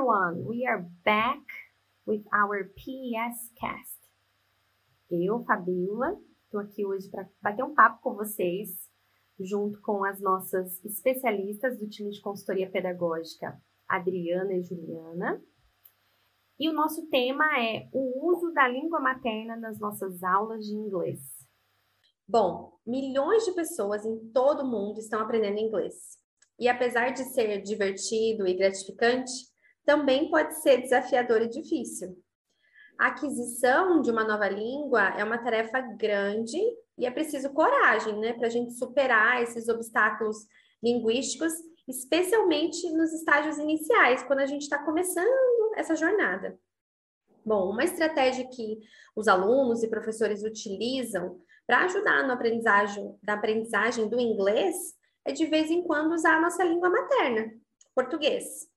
everyone! We are back with our PES cast. Eu, Fabiola, estou aqui hoje para bater um papo com vocês, junto com as nossas especialistas do time de consultoria pedagógica, Adriana e Juliana. E o nosso tema é o uso da língua materna nas nossas aulas de inglês. Bom, milhões de pessoas em todo o mundo estão aprendendo inglês. E apesar de ser divertido e gratificante, também pode ser desafiador e difícil. A aquisição de uma nova língua é uma tarefa grande e é preciso coragem, né, para a gente superar esses obstáculos linguísticos, especialmente nos estágios iniciais, quando a gente está começando essa jornada. Bom, uma estratégia que os alunos e professores utilizam para ajudar no aprendizagem, da aprendizagem do inglês é de vez em quando usar a nossa língua materna, português.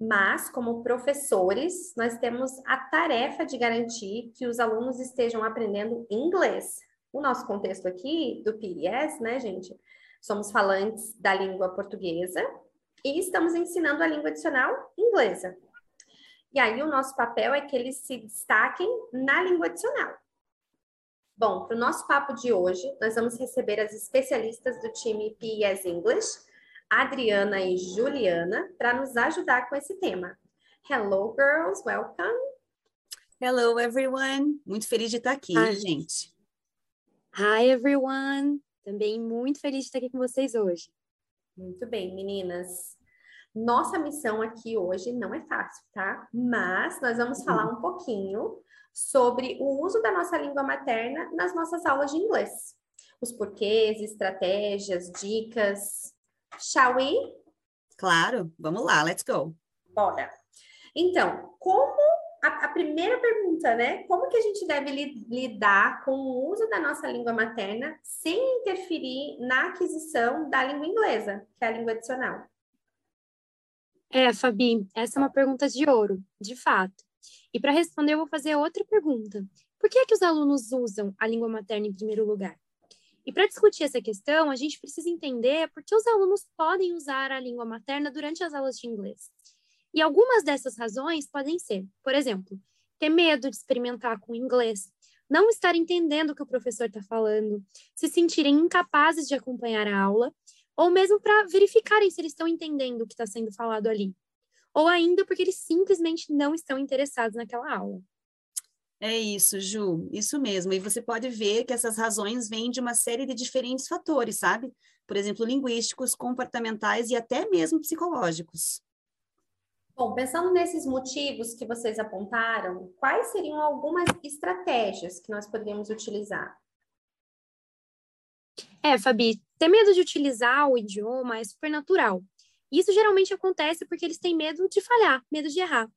Mas, como professores, nós temos a tarefa de garantir que os alunos estejam aprendendo inglês. O nosso contexto aqui do PIS, né, gente? Somos falantes da língua portuguesa e estamos ensinando a língua adicional inglesa. E aí, o nosso papel é que eles se destaquem na língua adicional. Bom, para o nosso papo de hoje, nós vamos receber as especialistas do time PIS English, Adriana e Juliana para nos ajudar com esse tema. Hello, girls, welcome. Hello, everyone. Muito feliz de estar aqui, Hi. gente. Hi, everyone. Também muito feliz de estar aqui com vocês hoje. Muito bem, meninas. Nossa missão aqui hoje não é fácil, tá? Mas nós vamos falar um pouquinho sobre o uso da nossa língua materna nas nossas aulas de inglês. Os porquês, estratégias, dicas, Shall we? Claro, vamos lá, let's go. Bora. Então, como a, a, primeira pergunta, né? Como que a gente deve li, lidar com o uso da nossa língua materna sem interferir na aquisição da língua inglesa, que é a língua adicional? É, Fabi, essa é uma pergunta de ouro, de fato. E para responder, eu vou fazer outra pergunta. Por que, é que os alunos usam a língua materna em primeiro lugar? E para discutir essa questão, a gente precisa entender por que os alunos podem usar a língua materna durante as aulas de inglês. E algumas dessas razões podem ser, por exemplo, ter medo de experimentar com o inglês, não estar entendendo o que o professor está falando, se sentirem incapazes de acompanhar a aula, ou mesmo para verificarem se eles estão entendendo o que está sendo falado ali, ou ainda porque eles simplesmente não estão interessados naquela aula. É isso, Ju, isso mesmo. E você pode ver que essas razões vêm de uma série de diferentes fatores, sabe? Por exemplo, linguísticos, comportamentais e até mesmo psicológicos. Bom, pensando nesses motivos que vocês apontaram, quais seriam algumas estratégias que nós poderíamos utilizar? É, Fabi, ter medo de utilizar o idioma é super natural. Isso geralmente acontece porque eles têm medo de falhar, medo de errar.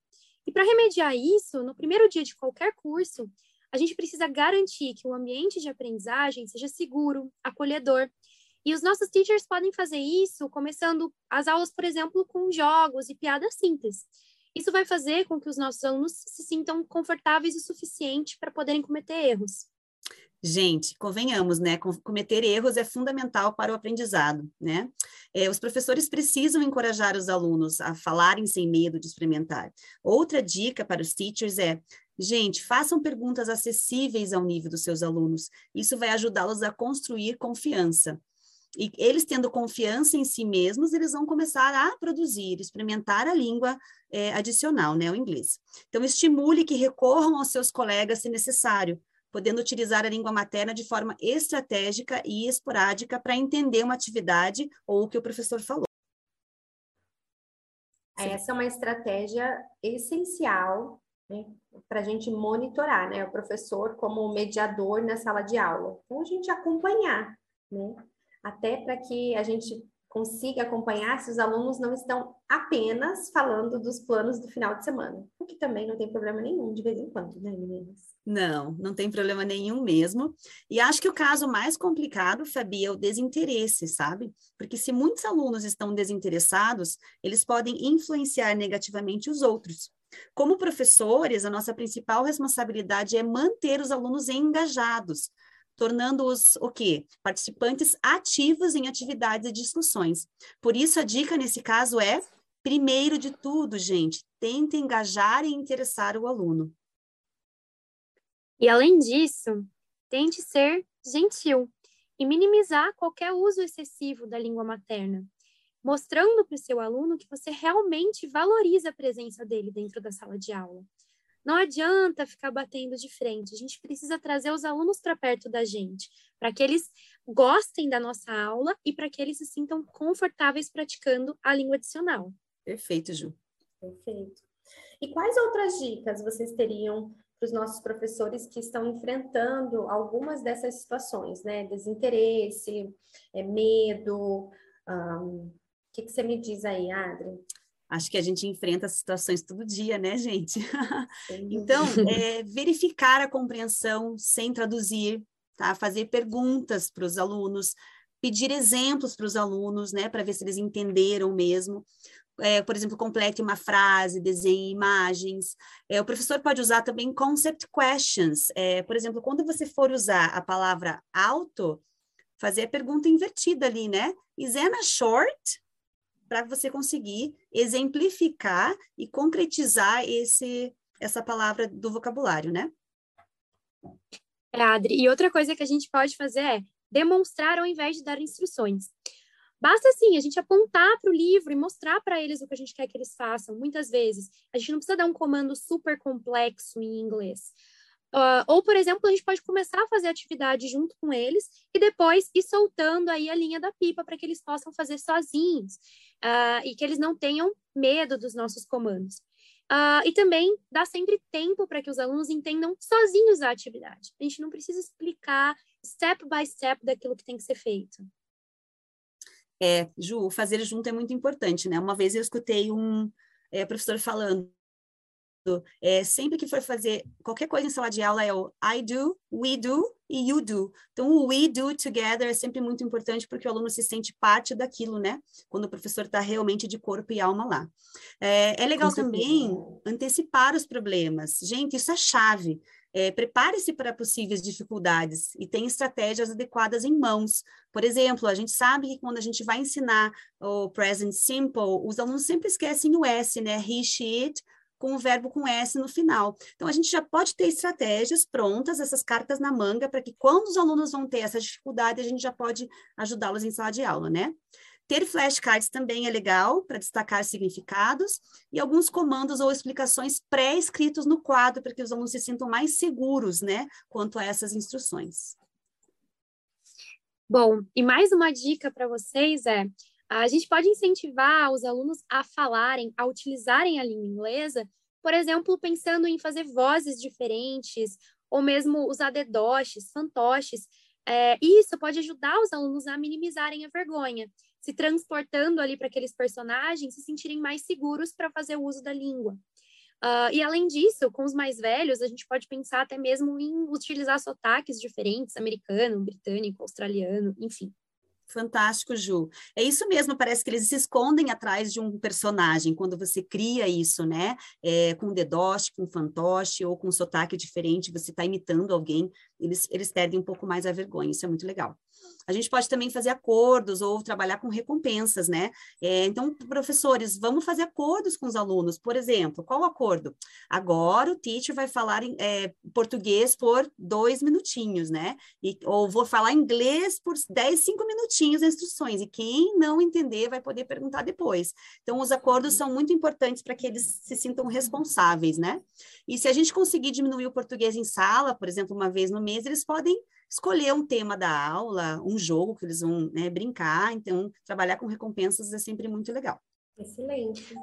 E para remediar isso, no primeiro dia de qualquer curso, a gente precisa garantir que o ambiente de aprendizagem seja seguro, acolhedor. E os nossos teachers podem fazer isso começando as aulas, por exemplo, com jogos e piadas simples. Isso vai fazer com que os nossos alunos se sintam confortáveis o suficiente para poderem cometer erros. Gente, convenhamos, né? Cometer erros é fundamental para o aprendizado, né? É, os professores precisam encorajar os alunos a falarem sem medo de experimentar. Outra dica para os teachers é Gente, façam perguntas acessíveis ao nível dos seus alunos. Isso vai ajudá-los a construir confiança. E eles tendo confiança em si mesmos, eles vão começar a produzir, experimentar a língua é, adicional, né, o inglês. Então, estimule que recorram aos seus colegas se necessário, podendo utilizar a língua materna de forma estratégica e esporádica para entender uma atividade ou o que o professor falou. Essa é uma estratégia essencial né, para a gente monitorar, né? O professor como mediador na sala de aula. Então, a gente acompanhar, né? Até para que a gente consiga acompanhar se os alunos não estão apenas falando dos planos do final de semana. O que também não tem problema nenhum de vez em quando, né, meninas? Não, não tem problema nenhum mesmo. E acho que o caso mais complicado, Fabi, é o desinteresse, sabe? Porque se muitos alunos estão desinteressados, eles podem influenciar negativamente os outros. Como professores, a nossa principal responsabilidade é manter os alunos engajados, tornando-os o quê? Participantes ativos em atividades e discussões. Por isso, a dica nesse caso é Primeiro de tudo, gente, tente engajar e interessar o aluno. E além disso, tente ser gentil e minimizar qualquer uso excessivo da língua materna, mostrando para o seu aluno que você realmente valoriza a presença dele dentro da sala de aula. Não adianta ficar batendo de frente, a gente precisa trazer os alunos para perto da gente, para que eles gostem da nossa aula e para que eles se sintam confortáveis praticando a língua adicional. Perfeito, Ju. Perfeito. E quais outras dicas vocês teriam para os nossos professores que estão enfrentando algumas dessas situações, né? Desinteresse, é, medo. O que, que você me diz aí, Adri? Acho que a gente enfrenta situações todo dia, né, gente? então, é, verificar a compreensão sem traduzir, tá? Fazer perguntas para os alunos, pedir exemplos para os alunos, né, para ver se eles entenderam mesmo. É, por exemplo, complete uma frase, desenhe imagens. É, o professor pode usar também concept questions. É, por exemplo, quando você for usar a palavra alto, fazer a pergunta invertida ali, né? Is Anna short? Para você conseguir exemplificar e concretizar esse, essa palavra do vocabulário, né? É, Adri, e outra coisa que a gente pode fazer é demonstrar ao invés de dar instruções. Basta, assim, a gente apontar para o livro e mostrar para eles o que a gente quer que eles façam. Muitas vezes, a gente não precisa dar um comando super complexo em inglês. Uh, ou, por exemplo, a gente pode começar a fazer atividade junto com eles e depois ir soltando aí a linha da pipa para que eles possam fazer sozinhos uh, e que eles não tenham medo dos nossos comandos. Uh, e também dá sempre tempo para que os alunos entendam sozinhos a atividade. A gente não precisa explicar step by step daquilo que tem que ser feito. É, Ju, fazer junto é muito importante, né? Uma vez eu escutei um é, professor falando é, sempre que for fazer qualquer coisa em sala de aula é o I do, we do e you do. Então, o we do together é sempre muito importante porque o aluno se sente parte daquilo, né? Quando o professor está realmente de corpo e alma lá. É, é legal também antecipar os problemas. Gente, isso é chave. É, Prepare-se para possíveis dificuldades e tenha estratégias adequadas em mãos. Por exemplo, a gente sabe que quando a gente vai ensinar o present simple, os alunos sempre esquecem o S, né? He, she, it, com o verbo com S no final. Então, a gente já pode ter estratégias prontas, essas cartas na manga, para que quando os alunos vão ter essa dificuldade, a gente já pode ajudá-los em sala de aula, né? Ter flashcards também é legal para destacar significados e alguns comandos ou explicações pré-escritos no quadro para que os alunos se sintam mais seguros, né, quanto a essas instruções. Bom, e mais uma dica para vocês é a gente pode incentivar os alunos a falarem, a utilizarem a língua inglesa, por exemplo, pensando em fazer vozes diferentes, ou mesmo usar dedoches, fantoches. É, isso pode ajudar os alunos a minimizarem a vergonha, se transportando ali para aqueles personagens, se sentirem mais seguros para fazer o uso da língua. Uh, e além disso, com os mais velhos, a gente pode pensar até mesmo em utilizar sotaques diferentes, americano, britânico, australiano, enfim. Fantástico, Ju. É isso mesmo, parece que eles se escondem atrás de um personagem quando você cria isso, né? É, com dedoche, com fantoche ou com sotaque diferente, você está imitando alguém, eles, eles perdem um pouco mais a vergonha, isso é muito legal. A gente pode também fazer acordos ou trabalhar com recompensas, né? É, então, professores, vamos fazer acordos com os alunos. Por exemplo, qual o acordo? Agora o teacher vai falar em, é, português por dois minutinhos, né? E, ou vou falar inglês por dez, cinco minutinhos as instruções. E quem não entender vai poder perguntar depois. Então, os acordos são muito importantes para que eles se sintam responsáveis, né? E se a gente conseguir diminuir o português em sala, por exemplo, uma vez no mês, eles podem escolher um tema da aula, um jogo que eles vão né, brincar. Então, trabalhar com recompensas é sempre muito legal. Excelente.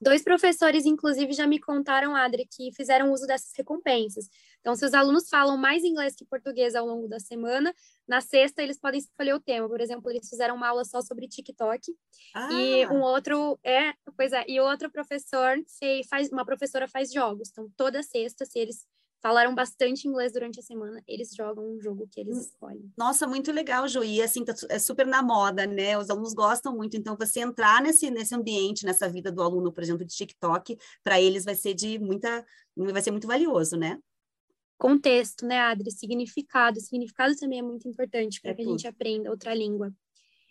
Dois professores, inclusive, já me contaram, Adri, que fizeram uso dessas recompensas. Então, se os alunos falam mais inglês que português ao longo da semana, na sexta eles podem escolher o tema. Por exemplo, eles fizeram uma aula só sobre TikTok. Ah. E um outro é, pois é, e outro professor faz, uma professora faz jogos. Então, toda sexta, se eles falaram bastante inglês durante a semana, eles jogam um jogo que eles escolhem. Nossa, muito legal, Ju. E assim, tá, é super na moda, né? Os alunos gostam muito. Então, você entrar nesse, nesse ambiente, nessa vida do aluno, por exemplo, de TikTok, para eles vai ser de muita. vai ser muito valioso, né? Contexto, né, Adri? Significado. Significado também é muito importante para é que tudo. a gente aprenda outra língua.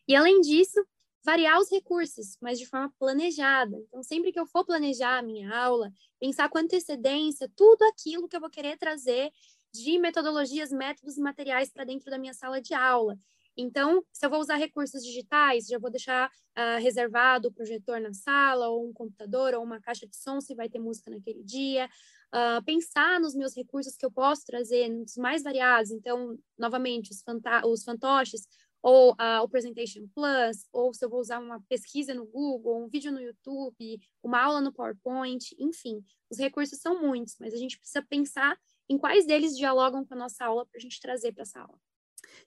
E além disso, variar os recursos, mas de forma planejada. Então, sempre que eu for planejar a minha aula, pensar com antecedência tudo aquilo que eu vou querer trazer de metodologias, métodos e materiais para dentro da minha sala de aula. Então, se eu vou usar recursos digitais, já vou deixar uh, reservado o projetor na sala, ou um computador, ou uma caixa de som, se vai ter música naquele dia. Uh, pensar nos meus recursos que eu posso trazer, nos mais variados. Então, novamente, os, os fantoches, ou uh, o Presentation Plus, ou se eu vou usar uma pesquisa no Google, um vídeo no YouTube, uma aula no PowerPoint, enfim, os recursos são muitos, mas a gente precisa pensar em quais deles dialogam com a nossa aula para a gente trazer para essa aula.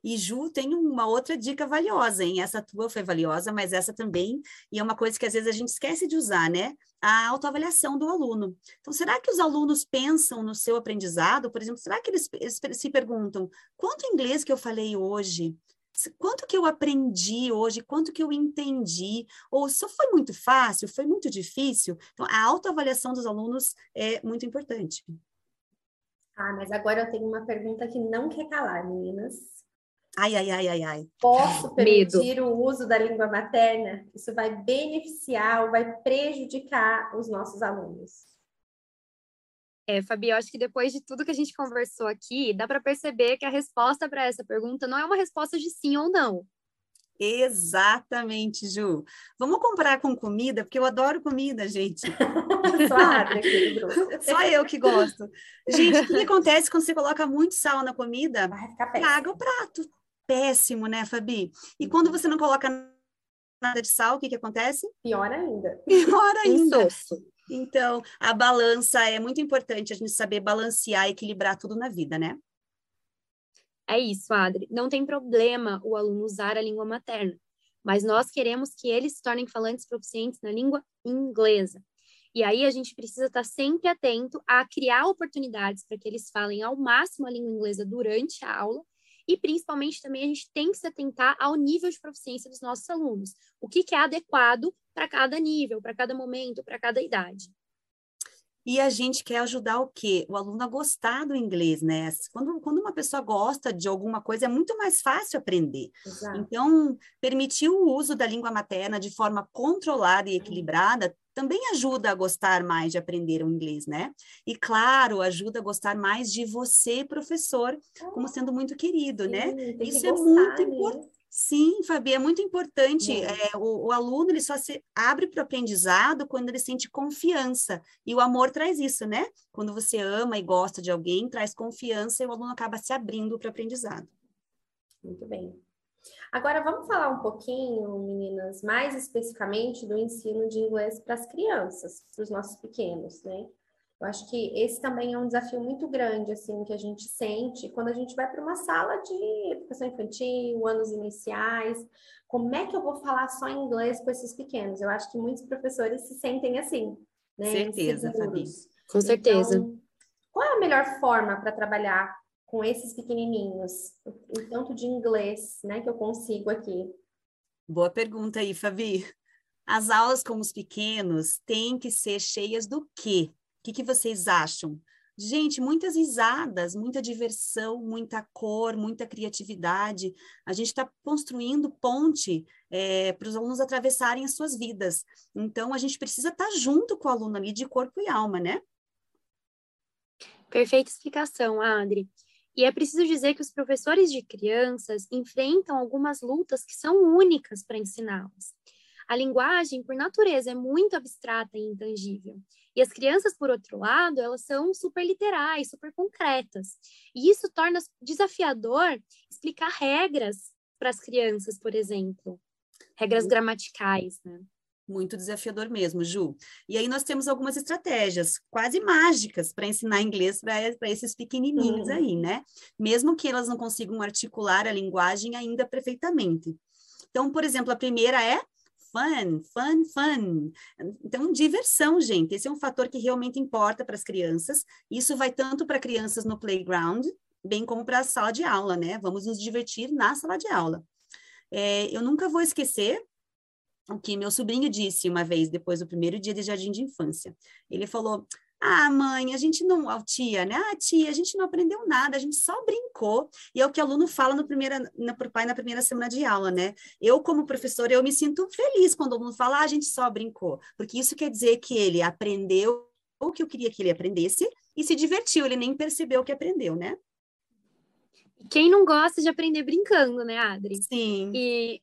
E Ju tem uma outra dica valiosa, hein? Essa tua foi valiosa, mas essa também, e é uma coisa que às vezes a gente esquece de usar, né? A autoavaliação do aluno. Então, será que os alunos pensam no seu aprendizado? Por exemplo, será que eles, eles se perguntam quanto inglês que eu falei hoje? Quanto que eu aprendi hoje, quanto que eu entendi, ou se foi muito fácil, foi muito difícil. Então, a autoavaliação dos alunos é muito importante. Ah, mas agora eu tenho uma pergunta que não quer calar, meninas. Ai, ai, ai, ai, ai. Posso permitir Medo. o uso da língua materna? Isso vai beneficiar ou vai prejudicar os nossos alunos? É, Fabi, eu acho que depois de tudo que a gente conversou aqui, dá para perceber que a resposta para essa pergunta não é uma resposta de sim ou não. Exatamente, Ju. Vamos comparar com comida, porque eu adoro comida, gente. Só, aqui, Só eu que gosto. Gente, o que acontece quando você coloca muito sal na comida? Vai ficar péssimo. o prato. Péssimo, né, Fabi? E quando você não coloca nada de sal, o que, que acontece? Pior ainda. Pior ainda. Insosso. Então, a balança é muito importante a gente saber balancear, equilibrar tudo na vida, né? É isso, Adri. Não tem problema o aluno usar a língua materna, mas nós queremos que eles se tornem falantes proficientes na língua inglesa. E aí a gente precisa estar sempre atento a criar oportunidades para que eles falem ao máximo a língua inglesa durante a aula e principalmente também a gente tem que se atentar ao nível de proficiência dos nossos alunos. O que, que é adequado para cada nível, para cada momento, para cada idade. E a gente quer ajudar o quê? O aluno a gostar do inglês, né? Quando, quando uma pessoa gosta de alguma coisa, é muito mais fácil aprender. Exato. Então, permitir o uso da língua materna de forma controlada e equilibrada também ajuda a gostar mais de aprender o inglês, né? E, claro, ajuda a gostar mais de você, professor, como sendo muito querido, né? Sim, né? Isso é gostar, muito importante. Sim, Fabi, é muito importante. É, o, o, aluno ele só se abre para o aprendizado quando ele sente confiança. E o amor traz isso, né? Quando você ama e gosta de alguém, traz confiança e o aluno acaba se abrindo para o aprendizado. Muito bem. Agora vamos falar um pouquinho, meninas, mais especificamente do ensino de inglês para as crianças, para os nossos pequenos, né? Eu acho que esse também é um desafio muito grande, assim, que a gente sente quando a gente vai para uma sala de educação infantil, anos iniciais. Como é que eu vou falar só inglês com esses pequenos? Eu acho que muitos professores se sentem assim, né? Certeza, Fabi. Com certeza. Então, qual é a melhor forma para trabalhar com esses pequenininhos? O tanto de inglês, né, que eu consigo aqui. Boa pergunta aí, Fabi. As aulas com os pequenos têm que ser cheias do quê? que, que vocês acham? Gente, muitas risadas, muita diversão, muita cor, muita criatividade. A gente está construindo ponte é, para os alunos atravessarem as suas vidas. Então, a gente precisa estar tá junto com o aluno ali de corpo e alma, né? Perfeita explicação, Adri. E é preciso dizer que os professores de crianças enfrentam algumas lutas que são únicas para ensiná-las. A linguagem, por natureza, é muito abstrata e intangível. E as crianças, por outro lado, elas são super literais, super concretas. E isso torna desafiador explicar regras para as crianças, por exemplo, regras gramaticais, né? Muito desafiador mesmo, Ju. E aí nós temos algumas estratégias quase mágicas para ensinar inglês para esses pequenininhos uhum. aí, né? Mesmo que elas não consigam articular a linguagem ainda perfeitamente. Então, por exemplo, a primeira é fun, fun, fun. Então, diversão, gente, esse é um fator que realmente importa para as crianças. Isso vai tanto para crianças no playground, bem como para a sala de aula, né? Vamos nos divertir na sala de aula. É, eu nunca vou esquecer o que meu sobrinho disse uma vez, depois do primeiro dia de jardim de infância. Ele falou: Ah, mãe, a gente não, a tia, né? Ah, tia, a gente não aprendeu nada, a gente só brincou. E é o que o aluno fala no primeira, na, pro pai na primeira semana de aula, né? Eu, como professora, eu me sinto feliz quando o aluno fala, ah, a gente só brincou, porque isso quer dizer que ele aprendeu o que eu queria que ele aprendesse e se divertiu, ele nem percebeu que aprendeu, né? Quem não gosta de aprender brincando, né, Adri? Sim. E,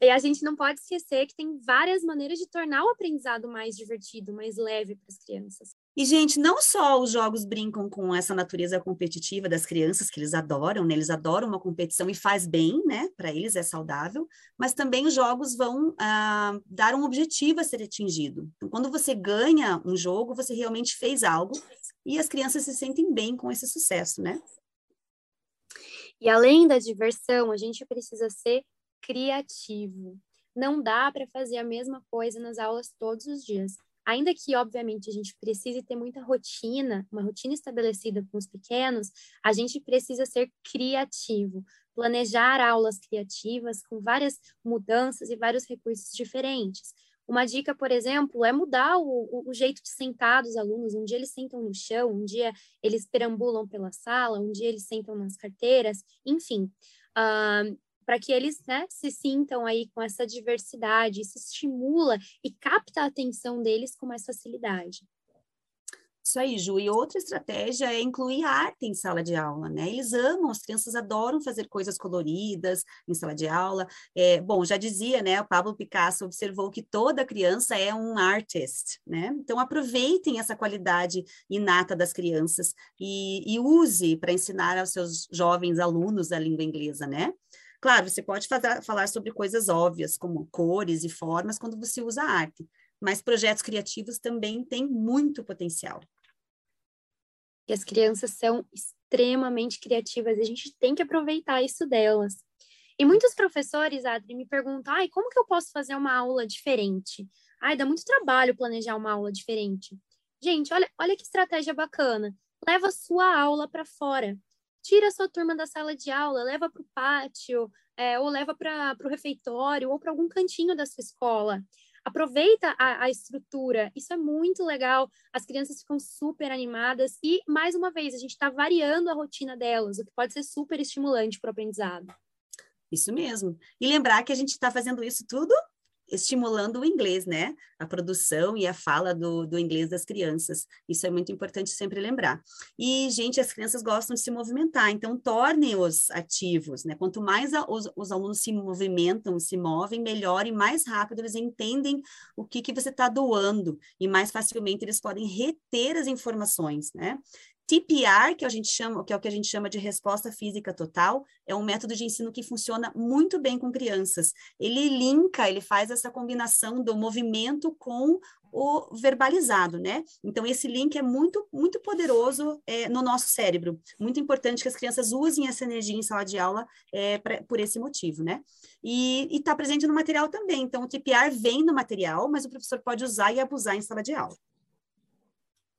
e a gente não pode esquecer que tem várias maneiras de tornar o aprendizado mais divertido, mais leve para as crianças. E, gente, não só os jogos brincam com essa natureza competitiva das crianças, que eles adoram, né? Eles adoram uma competição e faz bem, né? Para eles é saudável, mas também os jogos vão ah, dar um objetivo a ser atingido. Então, quando você ganha um jogo, você realmente fez algo e as crianças se sentem bem com esse sucesso, né? E além da diversão, a gente precisa ser criativo. Não dá para fazer a mesma coisa nas aulas todos os dias. Ainda que, obviamente, a gente precise ter muita rotina, uma rotina estabelecida com os pequenos, a gente precisa ser criativo, planejar aulas criativas com várias mudanças e vários recursos diferentes. Uma dica, por exemplo, é mudar o, o, jeito de sentar dos alunos. Um dia eles sentam no chão, um dia eles perambulam pela sala, um dia eles sentam nas carteiras, enfim. Uh, para que eles né, se sintam aí com essa diversidade, isso estimula e capta a atenção deles com mais facilidade. Isso aí, Ju. E outra estratégia é incluir arte em sala de aula, né? Eles amam, as crianças adoram fazer coisas coloridas em sala de aula. É, bom, já dizia, né? O Pablo Picasso observou que toda criança é um artist, né? Então aproveitem essa qualidade inata das crianças e, e use para ensinar aos seus jovens alunos a língua inglesa, né? Claro, você pode fazer, falar sobre coisas óbvias, como cores e formas, quando você usa arte, mas projetos criativos também têm muito potencial. E as crianças são extremamente criativas, a gente tem que aproveitar isso delas. E muitos professores, Adri, me perguntam: ai, como que eu posso fazer uma aula diferente? Ai, dá muito trabalho planejar uma aula diferente. Gente, olha, olha que estratégia bacana. Leva a sua aula para fora tira a sua turma da sala de aula, leva para o pátio, é, ou leva para o refeitório, ou para algum cantinho da sua escola. Aproveita a, a, estrutura, isso é muito legal. As crianças ficam super animadas e, mais uma vez, a gente está variando a rotina delas, o que pode ser super estimulante para o aprendizado. Isso mesmo. E lembrar que a gente está fazendo isso tudo estimulando o inglês, né? A produção e a fala do, do inglês das crianças. Isso é muito importante sempre lembrar. E, gente, as crianças gostam de se movimentar, então tornem-os ativos, né? Quanto mais a, os, os, alunos se movimentam, se movem, melhor e mais rápido eles entendem o que, que você está doando e mais facilmente eles podem reter as informações, né? TPR, que a gente chama, que é o que a gente chama de resposta física total, é um método de ensino que funciona muito bem com crianças. Ele linka, ele faz essa combinação do movimento com o verbalizado, né? Então esse link é muito muito poderoso é, no nosso cérebro. Muito importante que as crianças usem essa energia em sala de aula é, pra, por esse motivo, né? E está presente no material também. Então o TPR vem no material, mas o professor pode usar e abusar em sala de aula.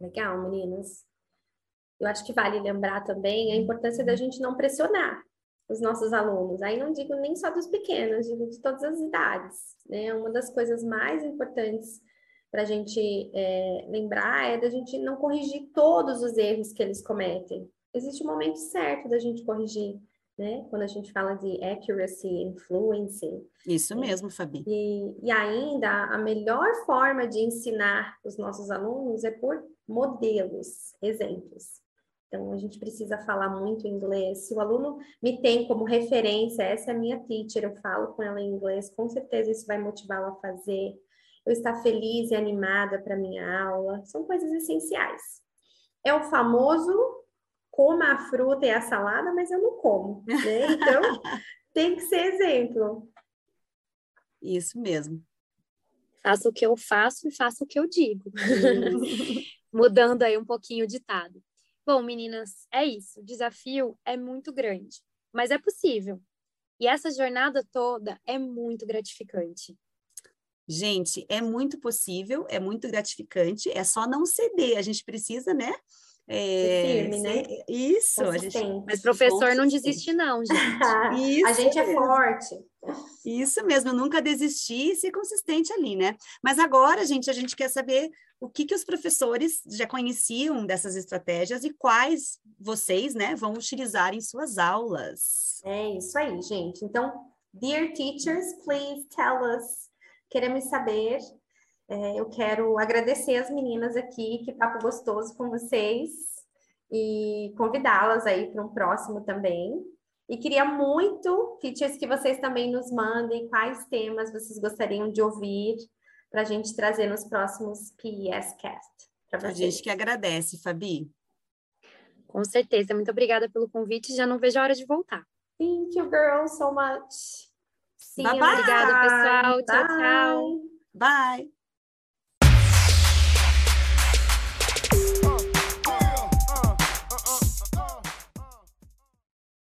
Legal, meninas. Eu acho que vale lembrar também a importância da gente não pressionar os nossos alunos. Aí não digo nem só dos pequenos, digo de todas as idades. Né? Uma das coisas mais importantes para a gente é, lembrar é da gente não corrigir todos os erros que eles cometem. Existe um momento certo da gente corrigir, né? Quando a gente fala de accuracy and fluency. Isso mesmo, Fabi. E, e ainda a melhor forma de ensinar os nossos alunos é por modelos, exemplos. Então, a gente precisa falar muito inglês. Se o aluno me tem como referência, essa é a minha teacher, eu falo com ela em inglês, com certeza isso vai motivá-la a fazer. Eu estar feliz e animada para minha aula, são coisas essenciais. É o famoso coma a fruta e a salada, mas eu não como, né? Então, tem que ser exemplo. Isso mesmo. Faça o que eu faço e faça o que eu digo. Mudando aí um pouquinho o ditado. Bom, meninas, é isso. O desafio é muito grande, mas é possível. E essa jornada toda é muito gratificante. Gente, é muito possível, é muito gratificante, é só não ceder. A gente precisa, né? É, firme, né? Isso, a gente... mas professor não desiste, não, gente. a gente é forte. Isso mesmo, nunca desistir e ser consistente ali, né? Mas agora, gente, a gente quer saber o que, que os professores já conheciam dessas estratégias e quais vocês, né, vão utilizar em suas aulas. É isso aí, gente. Então, dear teachers, please tell us. Queremos saber. É, eu quero agradecer as meninas aqui, que papo gostoso com vocês, e convidá-las aí para um próximo também. E queria muito, teachers, que vocês também nos mandem quais temas vocês gostariam de ouvir para a gente trazer nos próximos PES Cast. A gente que agradece, Fabi. Com certeza. Muito obrigada pelo convite. Já não vejo a hora de voltar. Thank you, girls, so much. Sim, obrigada, pessoal. Tchau, tchau. Bye.